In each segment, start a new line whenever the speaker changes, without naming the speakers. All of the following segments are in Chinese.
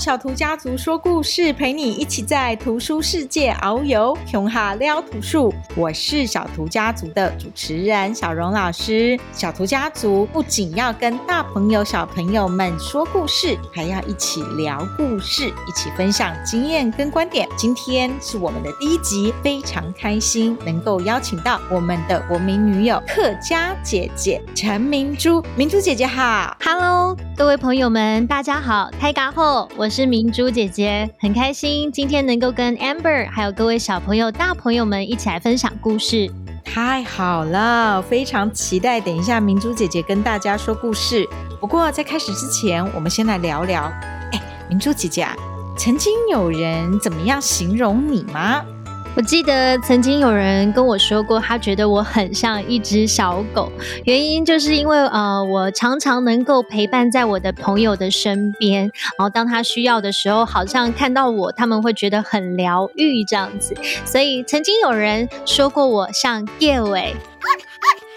小图家族说故事，陪你一起在图书世界遨游，熊哈撩图书。我是小图家族的主持人小荣老师。小图家族不仅要跟大朋友、小朋友们说故事，还要一起聊故事，一起分享经验跟观点。今天是我们的第一集，非常开心能够邀请到我们的国民女友客家姐姐陈明珠。明珠姐姐好
，Hello，各位朋友们，大家好，大家好。我是明珠姐姐，很开心今天能够跟 Amber 还有各位小朋友、大朋友们一起来分享故事。
太好了，非常期待等一下明珠姐姐跟大家说故事。不过在开始之前，我们先来聊聊。哎，明珠姐姐啊，曾经有人怎么样形容你吗？
我记得曾经有人跟我说过，他觉得我很像一只小狗，原因就是因为呃，我常常能够陪伴在我的朋友的身边，然后当他需要的时候，好像看到我，他们会觉得很疗愈这样子。所以曾经有人说过我像叶伟，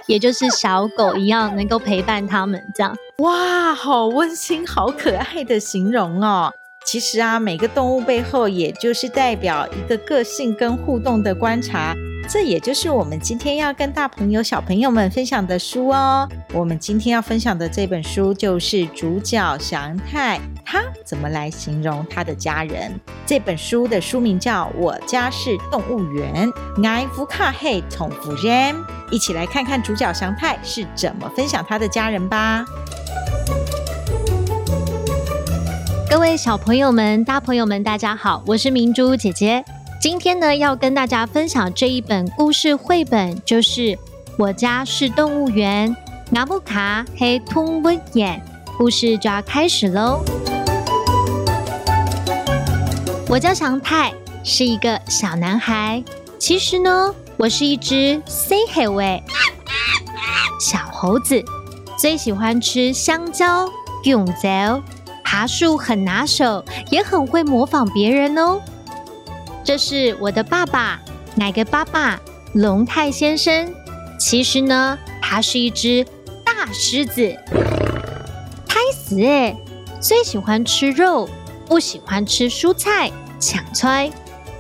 也就是小狗一样，能够陪伴他们这样。
哇，好温馨、好可爱的形容哦。其实啊，每个动物背后，也就是代表一个个性跟互动的观察。这也就是我们今天要跟大朋友、小朋友们分享的书哦。我们今天要分享的这本书就是主角祥太，他怎么来形容他的家人？这本书的书名叫《我家是动物园》，爱福卡黑宠物人，一起来看看主角祥太是怎么分享他的家人吧。
各位小朋友们、大朋友们，大家好，我是明珠姐姐。今天呢，要跟大家分享这一本故事绘本，就是《我家是动物园》。阿布卡黑通威眼，故事就要开始喽。我叫祥太，是一个小男孩。其实呢，我是一只 C 黑尾小猴子，最喜欢吃香蕉、永泽。爬树很拿手，也很会模仿别人哦。这是我的爸爸，哪个爸爸？龙泰先生。其实呢，他是一只大狮子。胎死诶，最喜欢吃肉，不喜欢吃蔬菜，抢菜。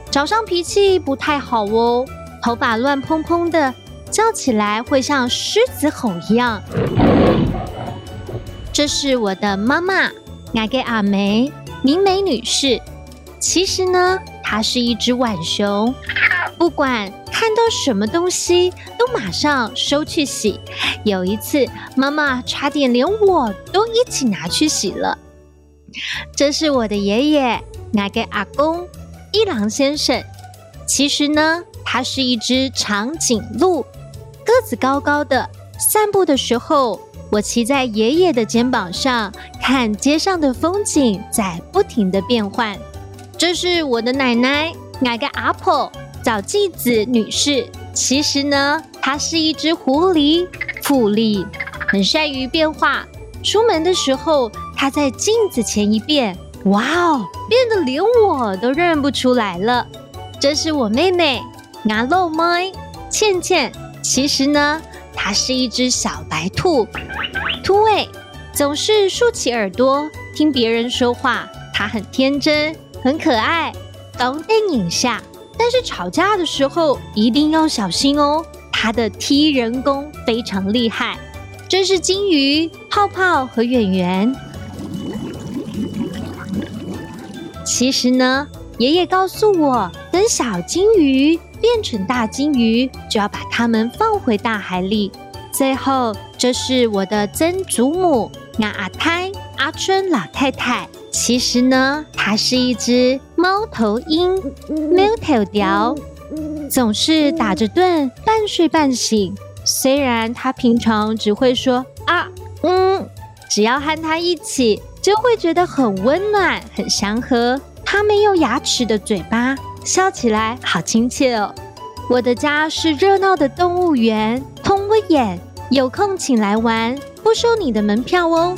早上脾气不太好哦，头发乱蓬蓬的，叫起来会像狮子吼一样。这是我的妈妈。我的阿梅，明美女士，其实呢，她是一只浣熊，不管看到什么东西，都马上收去洗。有一次，妈妈差点连我都一起拿去洗了。这是我的爷爷，我的阿公，一郎先生。其实呢，他是一只长颈鹿，个子高高的，散步的时候。我骑在爷爷的肩膀上，看街上的风景在不停的变换。这是我的奶奶，我的阿婆，早纪子女士。其实呢，她是一只狐狸，狐狸，很善于变化。出门的时候，她在镜子前一变，哇哦，变得连我都认不出来了。这是我妹妹，我老妹，倩倩。其实呢。它是一只小白兔，兔尾，总是竖起耳朵听别人说话。他很天真，很可爱，懂得拧下。但是吵架的时候一定要小心哦，他的踢人功非常厉害。这是金鱼泡泡和圆圆。其实呢，爷爷告诉我，等小金鱼。变成大金鱼，就要把它们放回大海里。最后，这是我的曾祖母，阿阿泰阿春老太太。其实呢，她是一只猫头鹰，猫头雕，总是打着盹，半睡半醒。虽然它平常只会说啊嗯，只要和它一起，就会觉得很温暖、很祥和。它没有牙齿的嘴巴。笑起来好亲切哦！我的家是热闹的动物园，通过眼，有空请来玩，不收你的门票哦。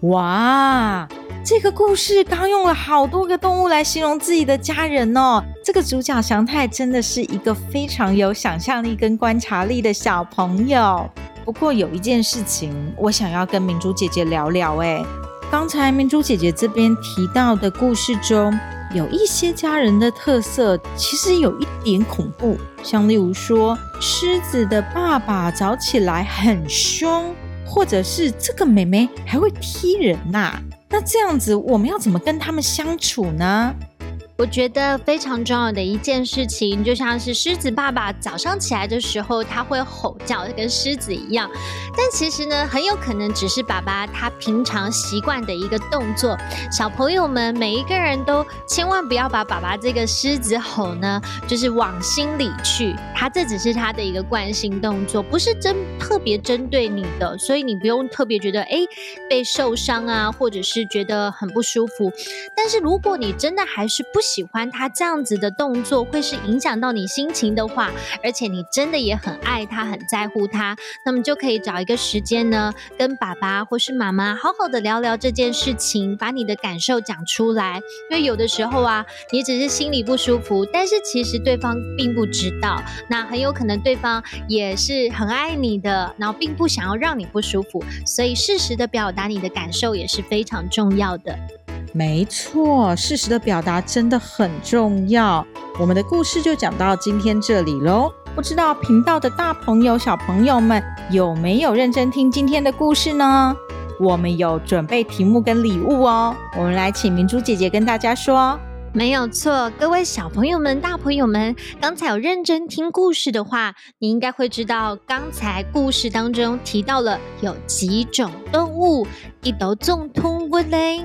哇，这个故事刚用了好多个动物来形容自己的家人哦。这个主角祥太真的是一个非常有想象力跟观察力的小朋友。不过有一件事情，我想要跟明珠姐姐聊聊，哎。刚才明珠姐姐这边提到的故事中，有一些家人的特色，其实有一点恐怖，像例如说，狮子的爸爸早起来很凶，或者是这个妹妹还会踢人呐、那这样子，我们要怎么跟他们相处呢？
我觉得非常重要的一件事情，就像是狮子爸爸早上起来的时候，他会吼叫，跟狮子一样。但其实呢，很有可能只是爸爸他平常习惯的一个动作。小朋友们每一个人都千万不要把爸爸这个狮子吼呢，就是往心里去。他这只是他的一个惯性动作，不是针特别针对你的，所以你不用特别觉得哎被受伤啊，或者是觉得很不舒服。但是如果你真的还是不喜欢他这样子的动作，会是影响到你心情的话，而且你真的也很爱他，很在乎他，那么就可以找一个时间呢，跟爸爸或是妈妈好好的聊聊这件事情，把你的感受讲出来。因为有的时候啊，你只是心里不舒服，但是其实对方并不知道，那很有可能对方也是很爱你的，然后并不想要让你不舒服，所以适时的表达你的感受也是非常重要的。
没错，事实的表达真的很重要。我们的故事就讲到今天这里喽。不知道频道的大朋友、小朋友们有没有认真听今天的故事呢？我们有准备题目跟礼物哦。我们来请明珠姐姐跟大家说。
没有错，各位小朋友们、大朋友们，刚才有认真听故事的话，你应该会知道，刚才故事当中提到了有几种动物，一头总通过嘞。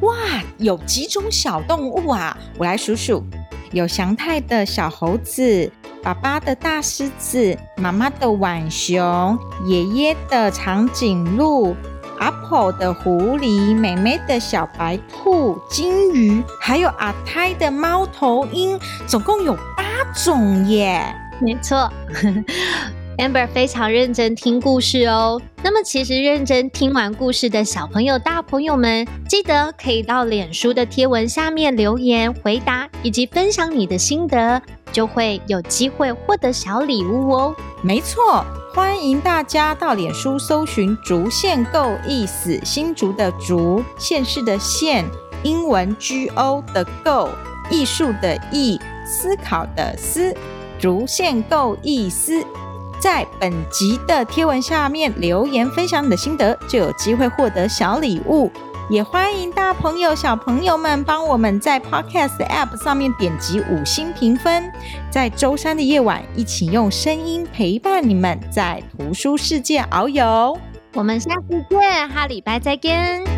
哇，有几种小动物啊！我来数数：有祥太的小猴子，爸爸的大狮子，妈妈的浣熊，爷爷的长颈鹿，阿婆的狐狸，妹妹的小白兔，金鱼，还有阿泰的猫头鹰，总共有八种耶！
没错。Amber 非常认真听故事哦。那么，其实认真听完故事的小朋友、大朋友们，记得可以到脸书的贴文下面留言回答，以及分享你的心得，就会有机会获得小礼物哦。
没错，欢迎大家到脸书搜寻“竹县够意思”，新竹的竹，县市的县，英文 G O 的 Go，艺术的艺，思考的思，竹县够意思。在本集的贴文下面留言分享你的心得，就有机会获得小礼物。也欢迎大朋友、小朋友们帮我们在 Podcast App 上面点击五星评分。在周三的夜晚，一起用声音陪伴你们在图书世界遨游。
我们下次见，哈礼拜再见。